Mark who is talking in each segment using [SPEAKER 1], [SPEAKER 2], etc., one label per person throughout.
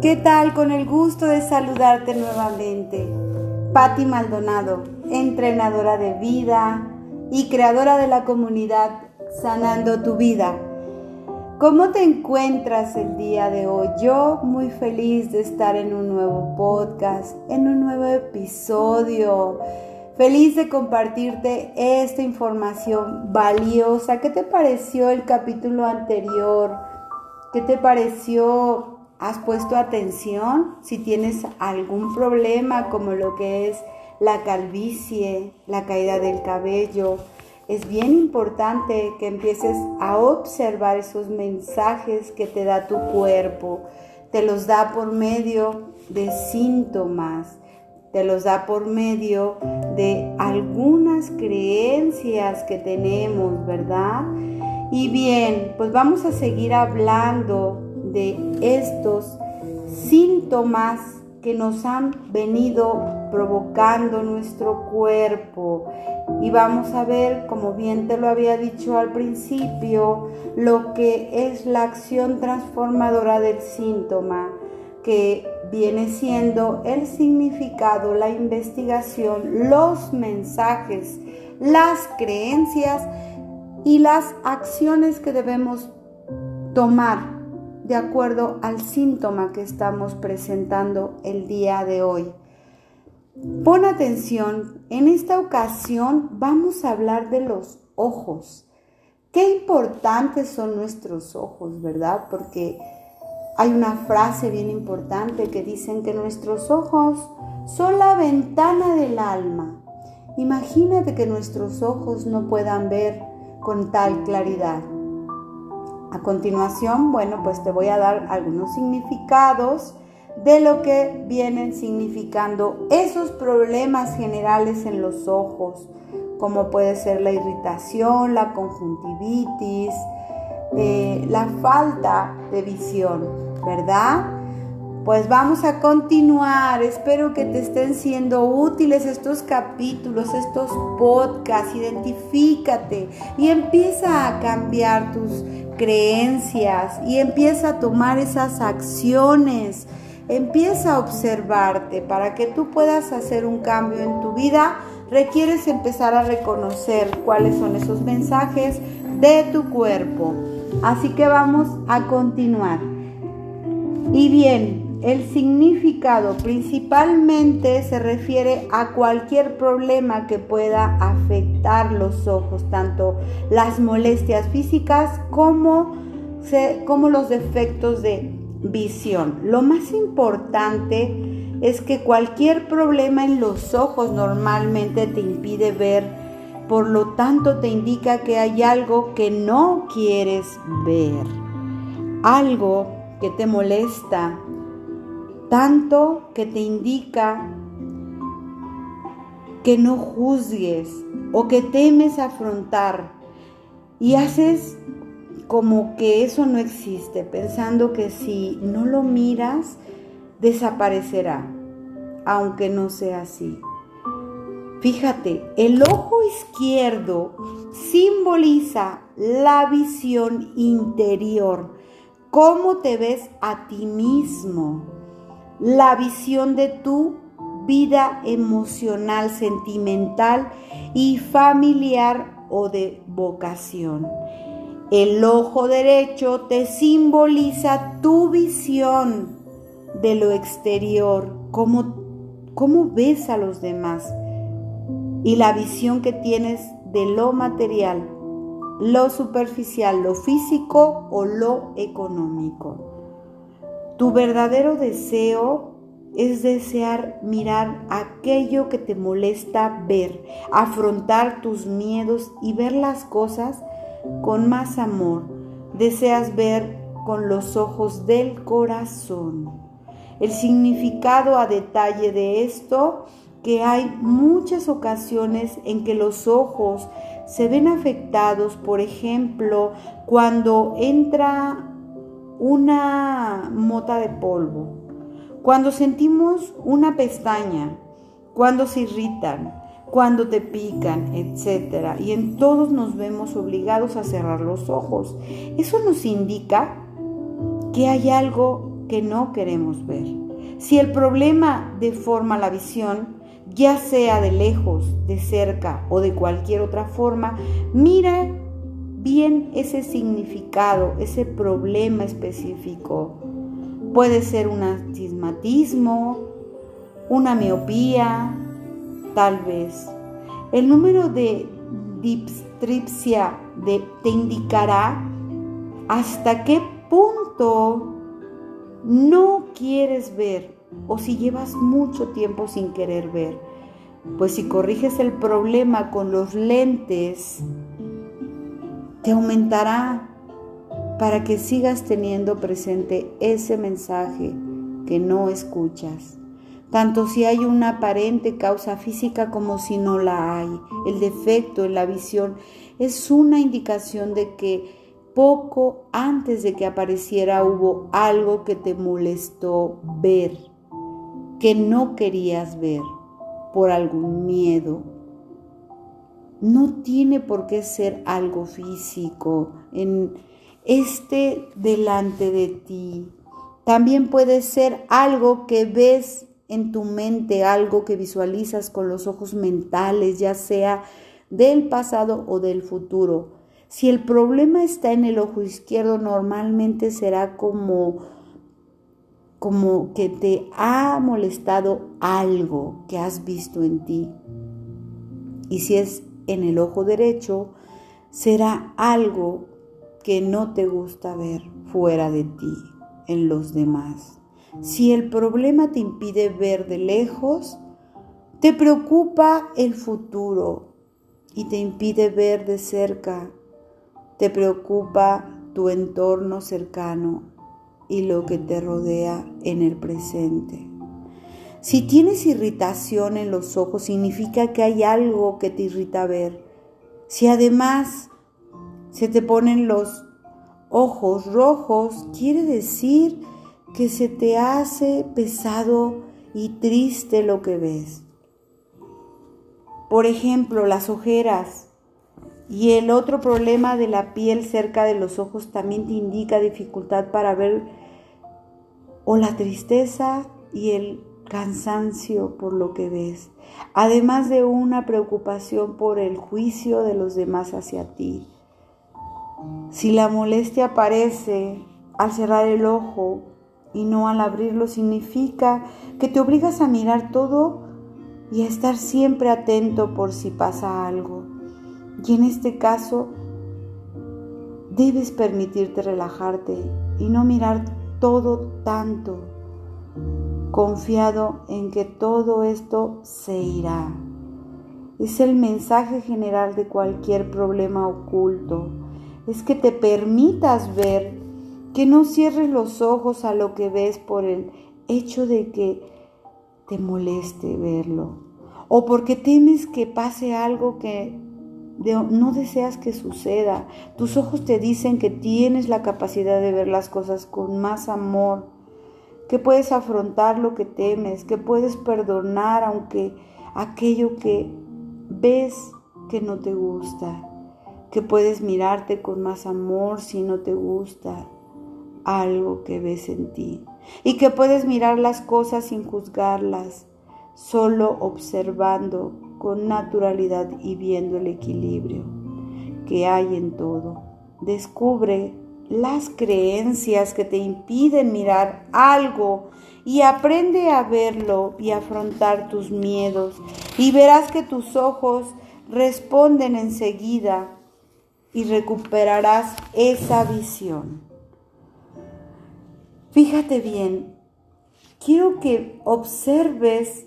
[SPEAKER 1] ¿Qué tal? Con el gusto de saludarte nuevamente. Patti Maldonado, entrenadora de vida y creadora de la comunidad Sanando tu vida. ¿Cómo te encuentras el día de hoy? Yo muy feliz de estar en un nuevo podcast, en un nuevo episodio. Feliz de compartirte esta información valiosa. ¿Qué te pareció el capítulo anterior? ¿Qué te pareció ¿Has puesto atención si tienes algún problema como lo que es la calvicie, la caída del cabello? Es bien importante que empieces a observar esos mensajes que te da tu cuerpo. Te los da por medio de síntomas, te los da por medio de algunas creencias que tenemos, ¿verdad? Y bien, pues vamos a seguir hablando de estos síntomas que nos han venido provocando nuestro cuerpo. Y vamos a ver, como bien te lo había dicho al principio, lo que es la acción transformadora del síntoma, que viene siendo el significado, la investigación, los mensajes, las creencias y las acciones que debemos tomar de acuerdo al síntoma que estamos presentando el día de hoy. Pon atención, en esta ocasión vamos a hablar de los ojos. Qué importantes son nuestros ojos, ¿verdad? Porque hay una frase bien importante que dicen que nuestros ojos son la ventana del alma. Imagínate que nuestros ojos no puedan ver con tal claridad. A continuación, bueno, pues te voy a dar algunos significados de lo que vienen significando esos problemas generales en los ojos, como puede ser la irritación, la conjuntivitis, eh, la falta de visión, ¿verdad? Pues vamos a continuar. Espero que te estén siendo útiles estos capítulos, estos podcasts. Identifícate y empieza a cambiar tus creencias y empieza a tomar esas acciones. Empieza a observarte para que tú puedas hacer un cambio en tu vida. Requieres empezar a reconocer cuáles son esos mensajes de tu cuerpo. Así que vamos a continuar. Y bien, el significado principalmente se refiere a cualquier problema que pueda afectar los ojos, tanto las molestias físicas como, como los defectos de visión. Lo más importante es que cualquier problema en los ojos normalmente te impide ver, por lo tanto te indica que hay algo que no quieres ver, algo que te molesta, tanto que te indica que no juzgues o que temes afrontar y haces como que eso no existe, pensando que si no lo miras, desaparecerá, aunque no sea así. Fíjate, el ojo izquierdo simboliza la visión interior, cómo te ves a ti mismo la visión de tu vida emocional, sentimental y familiar o de vocación. El ojo derecho te simboliza tu visión de lo exterior, cómo, cómo ves a los demás y la visión que tienes de lo material, lo superficial, lo físico o lo económico. Tu verdadero deseo es desear mirar aquello que te molesta ver, afrontar tus miedos y ver las cosas con más amor. Deseas ver con los ojos del corazón. El significado a detalle de esto, que hay muchas ocasiones en que los ojos se ven afectados, por ejemplo, cuando entra una mota de polvo, cuando sentimos una pestaña, cuando se irritan, cuando te pican, etc. Y en todos nos vemos obligados a cerrar los ojos. Eso nos indica que hay algo que no queremos ver. Si el problema deforma la visión, ya sea de lejos, de cerca o de cualquier otra forma, mira bien ese significado, ese problema específico. Puede ser un astigmatismo, una miopía, tal vez. El número de dipstripsia te indicará hasta qué punto no quieres ver o si llevas mucho tiempo sin querer ver. Pues si corriges el problema con los lentes, te aumentará para que sigas teniendo presente ese mensaje que no escuchas. Tanto si hay una aparente causa física como si no la hay. El defecto en la visión es una indicación de que poco antes de que apareciera hubo algo que te molestó ver, que no querías ver por algún miedo. No tiene por qué ser algo físico en este delante de ti. También puede ser algo que ves en tu mente, algo que visualizas con los ojos mentales, ya sea del pasado o del futuro. Si el problema está en el ojo izquierdo, normalmente será como, como que te ha molestado algo que has visto en ti. Y si es en el ojo derecho, será algo que no te gusta ver fuera de ti, en los demás. Si el problema te impide ver de lejos, te preocupa el futuro y te impide ver de cerca te preocupa tu entorno cercano y lo que te rodea en el presente. Si tienes irritación en los ojos, significa que hay algo que te irrita ver. Si además se te ponen los ojos rojos, quiere decir que se te hace pesado y triste lo que ves. Por ejemplo, las ojeras. Y el otro problema de la piel cerca de los ojos también te indica dificultad para ver o la tristeza y el cansancio por lo que ves, además de una preocupación por el juicio de los demás hacia ti. Si la molestia aparece al cerrar el ojo y no al abrirlo, significa que te obligas a mirar todo y a estar siempre atento por si pasa algo. Y en este caso, debes permitirte relajarte y no mirar todo tanto, confiado en que todo esto se irá. Es el mensaje general de cualquier problema oculto. Es que te permitas ver, que no cierres los ojos a lo que ves por el hecho de que te moleste verlo o porque temes que pase algo que no deseas que suceda. Tus ojos te dicen que tienes la capacidad de ver las cosas con más amor, que puedes afrontar lo que temes, que puedes perdonar aunque aquello que ves que no te gusta, que puedes mirarte con más amor si no te gusta algo que ves en ti y que puedes mirar las cosas sin juzgarlas, solo observando con naturalidad y viendo el equilibrio que hay en todo. Descubre las creencias que te impiden mirar algo y aprende a verlo y afrontar tus miedos y verás que tus ojos responden enseguida y recuperarás esa visión. Fíjate bien, quiero que observes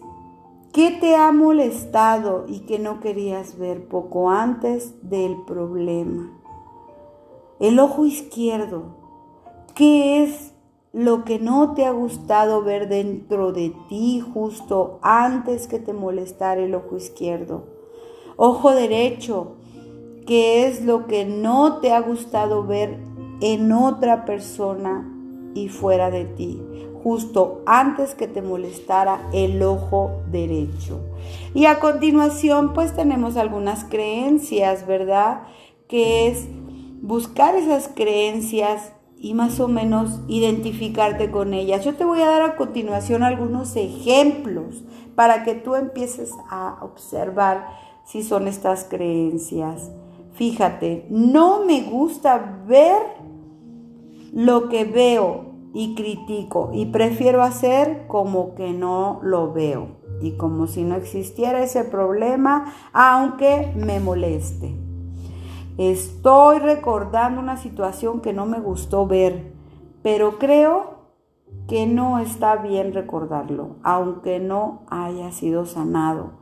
[SPEAKER 1] ¿Qué te ha molestado y que no querías ver poco antes del problema? El ojo izquierdo. ¿Qué es lo que no te ha gustado ver dentro de ti justo antes que te molestara el ojo izquierdo? Ojo derecho. ¿Qué es lo que no te ha gustado ver en otra persona y fuera de ti? justo antes que te molestara el ojo derecho. Y a continuación pues tenemos algunas creencias, ¿verdad? Que es buscar esas creencias y más o menos identificarte con ellas. Yo te voy a dar a continuación algunos ejemplos para que tú empieces a observar si son estas creencias. Fíjate, no me gusta ver lo que veo y critico y prefiero hacer como que no lo veo y como si no existiera ese problema, aunque me moleste. Estoy recordando una situación que no me gustó ver, pero creo que no está bien recordarlo, aunque no haya sido sanado.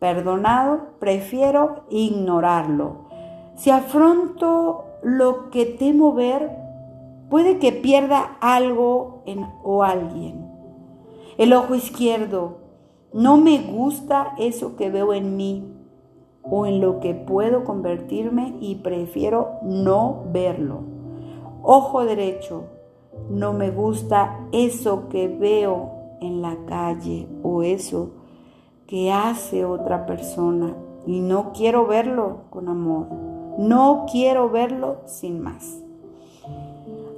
[SPEAKER 1] Perdonado, prefiero ignorarlo. Si afronto lo que temo ver, puede que pierda algo en, o alguien. El ojo izquierdo, no me gusta eso que veo en mí o en lo que puedo convertirme y prefiero no verlo. Ojo derecho, no me gusta eso que veo en la calle o eso que hace otra persona y no quiero verlo con amor. No quiero verlo sin más.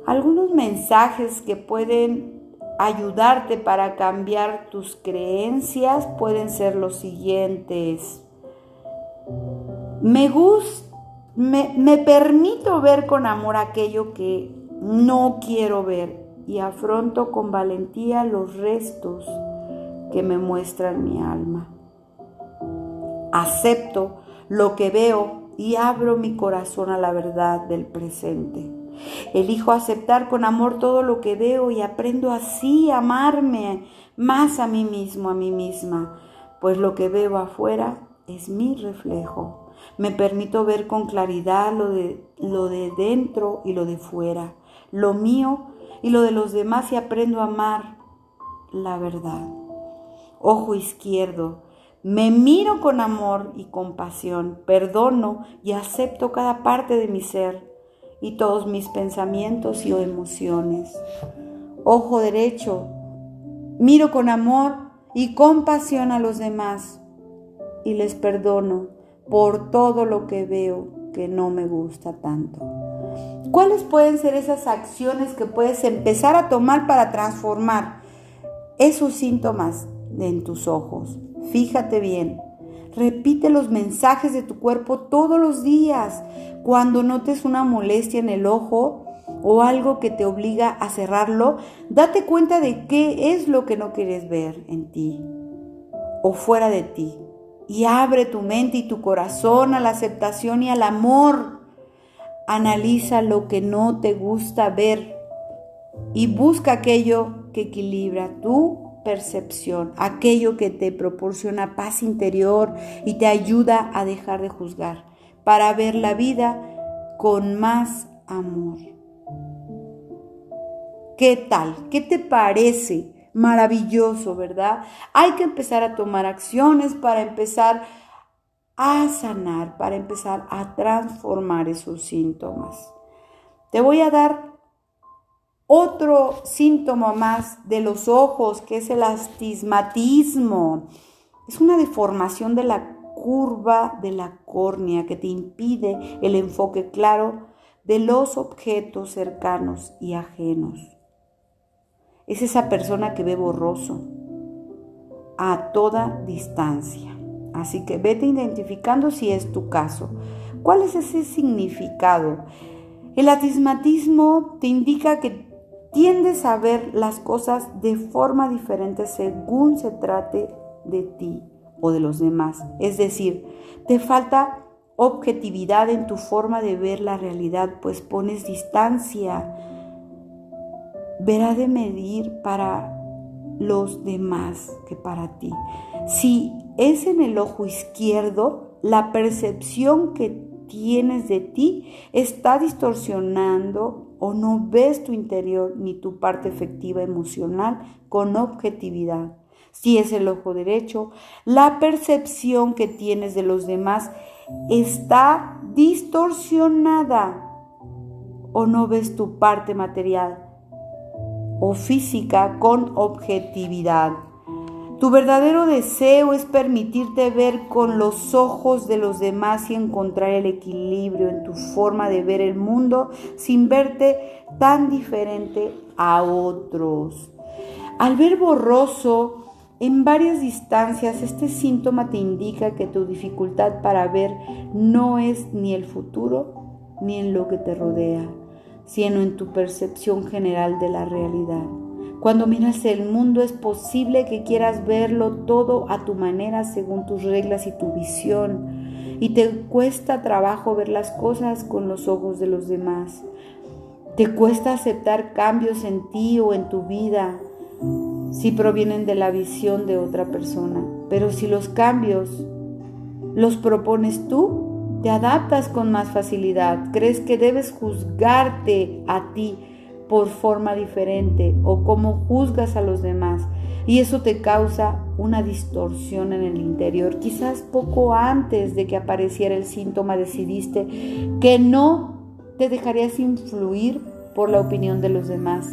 [SPEAKER 1] Algunos mensajes que pueden ayudarte para cambiar tus creencias pueden ser los siguientes. Me me, me permito ver con amor aquello que no quiero ver y afronto con valentía los restos que me muestran mi alma. Acepto lo que veo y abro mi corazón a la verdad del presente. Elijo aceptar con amor todo lo que veo y aprendo así a amarme más a mí mismo, a mí misma, pues lo que veo afuera es mi reflejo. Me permito ver con claridad lo de, lo de dentro y lo de fuera, lo mío y lo de los demás y aprendo a amar la verdad. Ojo izquierdo, me miro con amor y compasión, perdono y acepto cada parte de mi ser y todos mis pensamientos y emociones. Ojo derecho, miro con amor y compasión a los demás y les perdono por todo lo que veo que no me gusta tanto. ¿Cuáles pueden ser esas acciones que puedes empezar a tomar para transformar esos síntomas en tus ojos? Fíjate bien. Repite los mensajes de tu cuerpo todos los días. Cuando notes una molestia en el ojo o algo que te obliga a cerrarlo, date cuenta de qué es lo que no quieres ver en ti o fuera de ti. Y abre tu mente y tu corazón a la aceptación y al amor. Analiza lo que no te gusta ver y busca aquello que equilibra tu percepción, aquello que te proporciona paz interior y te ayuda a dejar de juzgar para ver la vida con más amor. ¿Qué tal? ¿Qué te parece? Maravilloso, ¿verdad? Hay que empezar a tomar acciones para empezar a sanar, para empezar a transformar esos síntomas. Te voy a dar otro síntoma más de los ojos, que es el astigmatismo. Es una deformación de la curva de la córnea que te impide el enfoque claro de los objetos cercanos y ajenos. Es esa persona que ve borroso a toda distancia. Así que vete identificando si es tu caso. ¿Cuál es ese significado? El astigmatismo te indica que tiendes a ver las cosas de forma diferente según se trate de ti o de los demás. Es decir, te falta objetividad en tu forma de ver la realidad, pues pones distancia. Verá de medir para los demás que para ti. Si es en el ojo izquierdo, la percepción que tienes de ti está distorsionando o no ves tu interior ni tu parte efectiva emocional con objetividad. Si es el ojo derecho, la percepción que tienes de los demás está distorsionada o no ves tu parte material o física con objetividad. Tu verdadero deseo es permitirte ver con los ojos de los demás y encontrar el equilibrio en tu forma de ver el mundo sin verte tan diferente a otros. Al ver borroso en varias distancias, este síntoma te indica que tu dificultad para ver no es ni el futuro ni en lo que te rodea, sino en tu percepción general de la realidad. Cuando miras el mundo es posible que quieras verlo todo a tu manera según tus reglas y tu visión. Y te cuesta trabajo ver las cosas con los ojos de los demás. Te cuesta aceptar cambios en ti o en tu vida si provienen de la visión de otra persona. Pero si los cambios los propones tú, te adaptas con más facilidad. Crees que debes juzgarte a ti por forma diferente o cómo juzgas a los demás. Y eso te causa una distorsión en el interior. Quizás poco antes de que apareciera el síntoma decidiste que no te dejarías influir por la opinión de los demás.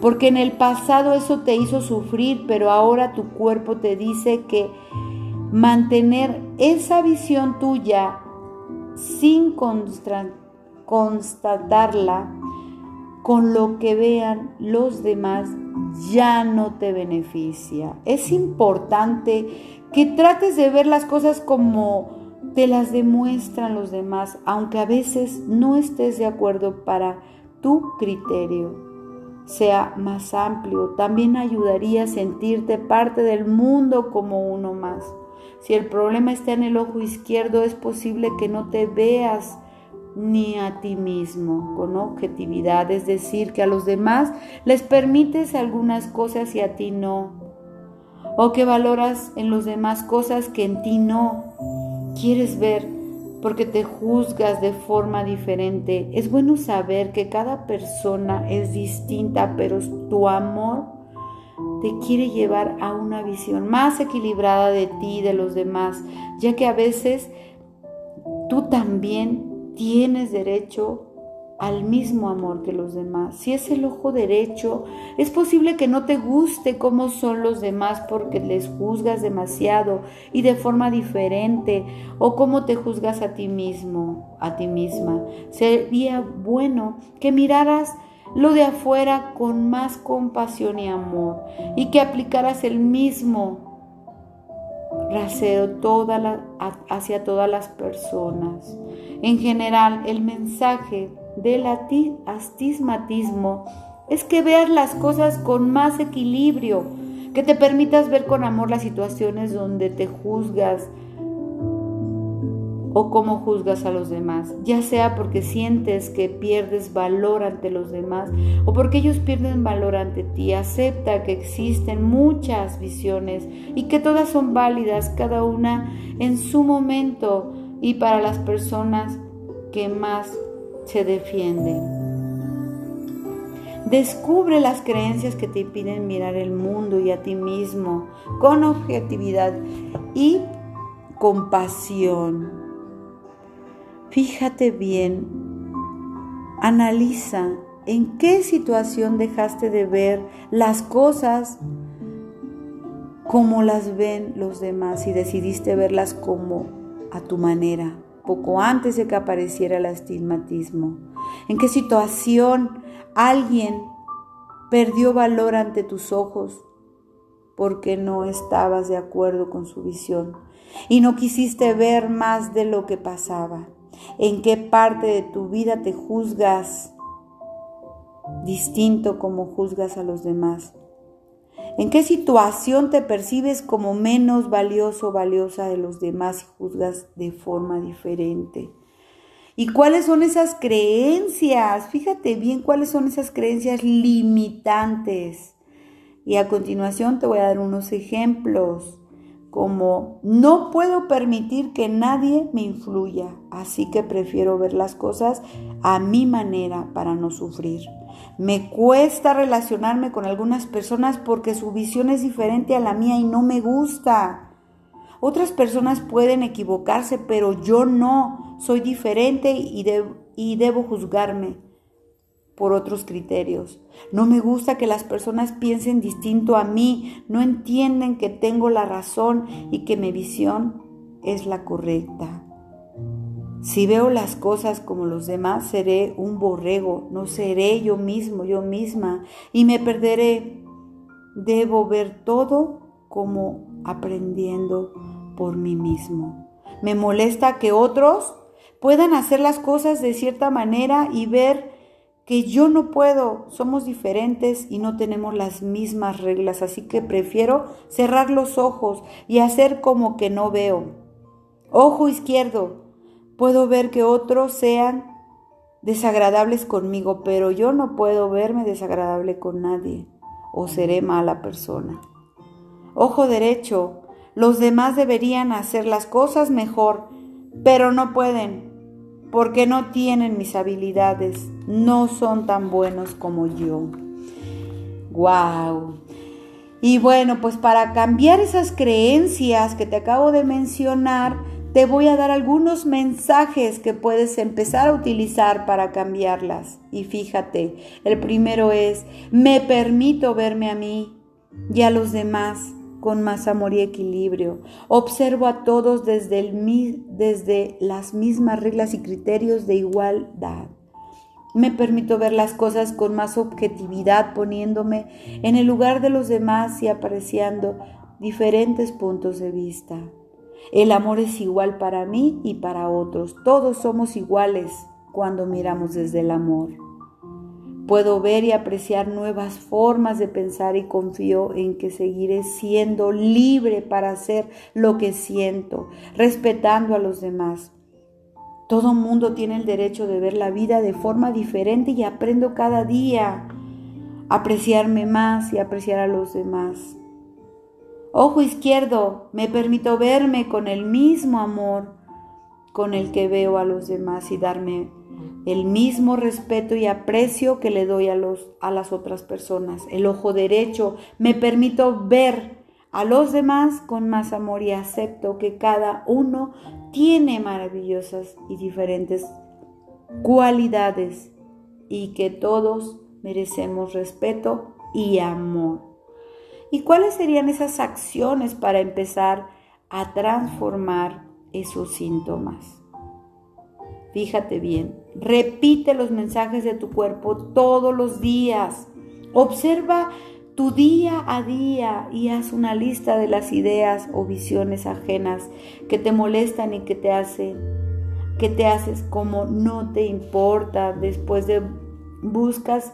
[SPEAKER 1] Porque en el pasado eso te hizo sufrir, pero ahora tu cuerpo te dice que mantener esa visión tuya sin constatarla con lo que vean los demás ya no te beneficia. Es importante que trates de ver las cosas como te las demuestran los demás, aunque a veces no estés de acuerdo para tu criterio sea más amplio. También ayudaría a sentirte parte del mundo como uno más. Si el problema está en el ojo izquierdo, es posible que no te veas ni a ti mismo con objetividad, es decir, que a los demás les permites algunas cosas y a ti no, o que valoras en los demás cosas que en ti no. Quieres ver porque te juzgas de forma diferente. Es bueno saber que cada persona es distinta, pero tu amor te quiere llevar a una visión más equilibrada de ti y de los demás, ya que a veces tú también tienes derecho al mismo amor que los demás. Si es el ojo derecho, es posible que no te guste cómo son los demás porque les juzgas demasiado y de forma diferente o cómo te juzgas a ti mismo, a ti misma. Sería bueno que miraras lo de afuera con más compasión y amor y que aplicaras el mismo rasero hacia todas las personas. En general, el mensaje del astigmatismo es que veas las cosas con más equilibrio, que te permitas ver con amor las situaciones donde te juzgas o cómo juzgas a los demás, ya sea porque sientes que pierdes valor ante los demás o porque ellos pierden valor ante ti. Acepta que existen muchas visiones y que todas son válidas, cada una en su momento y para las personas que más se defienden. Descubre las creencias que te impiden mirar el mundo y a ti mismo con objetividad y compasión. Fíjate bien, analiza en qué situación dejaste de ver las cosas como las ven los demás y decidiste verlas como a tu manera, poco antes de que apareciera el astigmatismo. ¿En qué situación alguien perdió valor ante tus ojos porque no estabas de acuerdo con su visión y no quisiste ver más de lo que pasaba? ¿En qué parte de tu vida te juzgas distinto como juzgas a los demás? ¿En qué situación te percibes como menos valioso o valiosa de los demás y juzgas de forma diferente? ¿Y cuáles son esas creencias? Fíjate bien cuáles son esas creencias limitantes. Y a continuación te voy a dar unos ejemplos como no puedo permitir que nadie me influya, así que prefiero ver las cosas a mi manera para no sufrir. Me cuesta relacionarme con algunas personas porque su visión es diferente a la mía y no me gusta. Otras personas pueden equivocarse, pero yo no, soy diferente y, y debo juzgarme por otros criterios. No me gusta que las personas piensen distinto a mí, no entienden que tengo la razón y que mi visión es la correcta. Si veo las cosas como los demás, seré un borrego, no seré yo mismo, yo misma, y me perderé. Debo ver todo como aprendiendo por mí mismo. Me molesta que otros puedan hacer las cosas de cierta manera y ver que yo no puedo, somos diferentes y no tenemos las mismas reglas, así que prefiero cerrar los ojos y hacer como que no veo. Ojo izquierdo, puedo ver que otros sean desagradables conmigo, pero yo no puedo verme desagradable con nadie o seré mala persona. Ojo derecho, los demás deberían hacer las cosas mejor, pero no pueden porque no tienen mis habilidades, no son tan buenos como yo. ¡Wow! Y bueno, pues para cambiar esas creencias que te acabo de mencionar, te voy a dar algunos mensajes que puedes empezar a utilizar para cambiarlas. Y fíjate, el primero es, me permito verme a mí y a los demás con más amor y equilibrio. Observo a todos desde, el, desde las mismas reglas y criterios de igualdad. Me permito ver las cosas con más objetividad, poniéndome en el lugar de los demás y apreciando diferentes puntos de vista. El amor es igual para mí y para otros. Todos somos iguales cuando miramos desde el amor. Puedo ver y apreciar nuevas formas de pensar y confío en que seguiré siendo libre para hacer lo que siento, respetando a los demás. Todo mundo tiene el derecho de ver la vida de forma diferente y aprendo cada día a apreciarme más y apreciar a los demás. Ojo izquierdo, me permito verme con el mismo amor con el que veo a los demás y darme el mismo respeto y aprecio que le doy a, los, a las otras personas. El ojo derecho me permito ver a los demás con más amor y acepto que cada uno tiene maravillosas y diferentes cualidades y que todos merecemos respeto y amor. ¿Y cuáles serían esas acciones para empezar a transformar esos síntomas? Fíjate bien, repite los mensajes de tu cuerpo todos los días. Observa tu día a día y haz una lista de las ideas o visiones ajenas que te molestan y que te hacen que te haces como no te importa después de buscas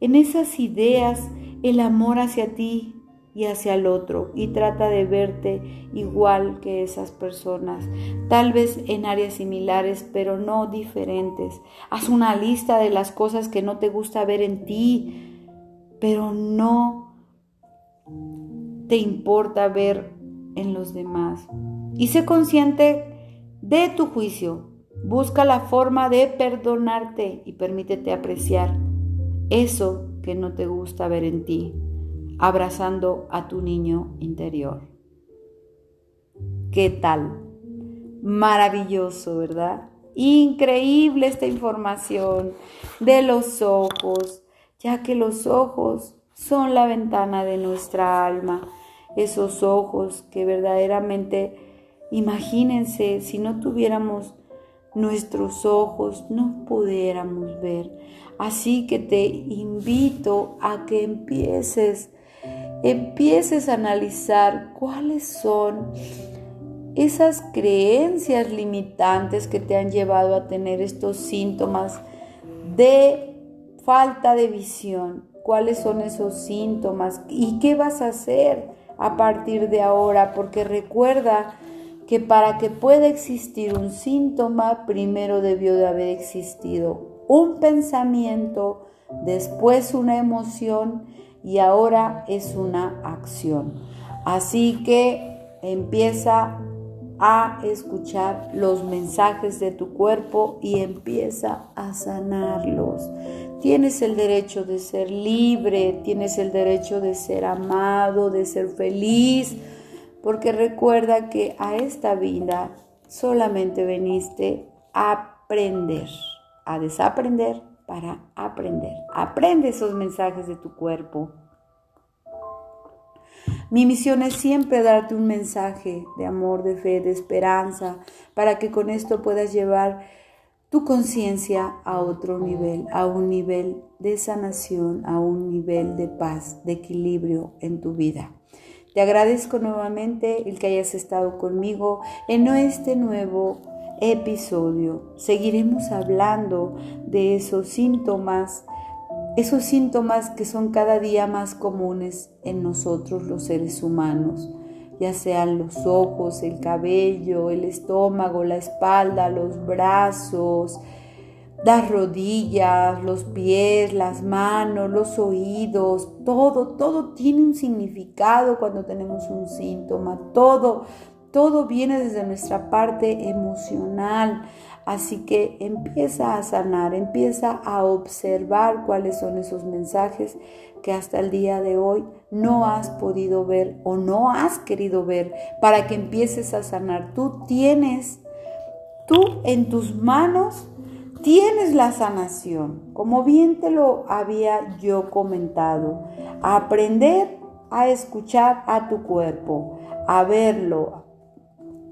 [SPEAKER 1] en esas ideas el amor hacia ti y hacia el otro y trata de verte igual que esas personas, tal vez en áreas similares pero no diferentes. Haz una lista de las cosas que no te gusta ver en ti, pero no te importa ver en los demás. Y sé consciente de tu juicio. Busca la forma de perdonarte y permítete apreciar eso que no te gusta ver en ti abrazando a tu niño interior. ¿Qué tal? Maravilloso, ¿verdad? Increíble esta información de los ojos, ya que los ojos son la ventana de nuestra alma. Esos ojos que verdaderamente, imagínense, si no tuviéramos nuestros ojos, no pudiéramos ver. Así que te invito a que empieces empieces a analizar cuáles son esas creencias limitantes que te han llevado a tener estos síntomas de falta de visión. ¿Cuáles son esos síntomas? ¿Y qué vas a hacer a partir de ahora? Porque recuerda que para que pueda existir un síntoma, primero debió de haber existido un pensamiento, después una emoción y ahora es una acción. Así que empieza a escuchar los mensajes de tu cuerpo y empieza a sanarlos. Tienes el derecho de ser libre, tienes el derecho de ser amado, de ser feliz, porque recuerda que a esta vida solamente veniste a aprender, a desaprender para aprender. Aprende esos mensajes de tu cuerpo. Mi misión es siempre darte un mensaje de amor, de fe, de esperanza, para que con esto puedas llevar tu conciencia a otro nivel, a un nivel de sanación, a un nivel de paz, de equilibrio en tu vida. Te agradezco nuevamente el que hayas estado conmigo en este nuevo episodio. Seguiremos hablando de esos síntomas, esos síntomas que son cada día más comunes en nosotros los seres humanos ya sean los ojos, el cabello, el estómago, la espalda, los brazos, las rodillas, los pies, las manos, los oídos, todo, todo tiene un significado cuando tenemos un síntoma, todo, todo viene desde nuestra parte emocional. Así que empieza a sanar, empieza a observar cuáles son esos mensajes que hasta el día de hoy no has podido ver o no has querido ver para que empieces a sanar. Tú tienes, tú en tus manos tienes la sanación, como bien te lo había yo comentado. aprender a escuchar a tu cuerpo, a verlo,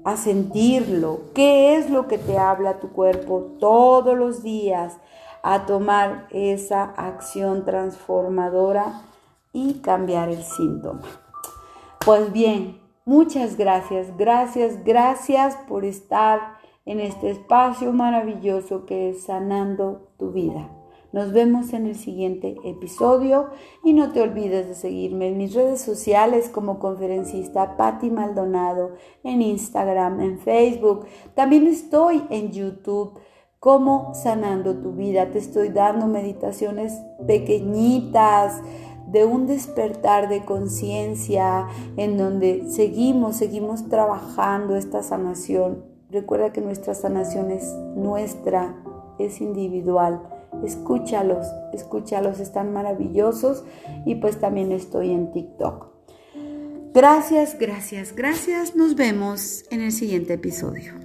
[SPEAKER 1] a sentirlo, qué es lo que te habla tu cuerpo todos los días, a tomar esa acción transformadora y cambiar el síntoma. Pues bien, muchas gracias, gracias, gracias por estar en este espacio maravilloso que es sanando tu vida. Nos vemos en el siguiente episodio y no te olvides de seguirme en mis redes sociales como conferencista Patti Maldonado, en Instagram, en Facebook. También estoy en YouTube como sanando tu vida. Te estoy dando meditaciones pequeñitas de un despertar de conciencia en donde seguimos, seguimos trabajando esta sanación. Recuerda que nuestra sanación es nuestra, es individual Escúchalos, escúchalos, están maravillosos y pues también estoy en TikTok. Gracias, gracias, gracias. Nos vemos en el siguiente episodio.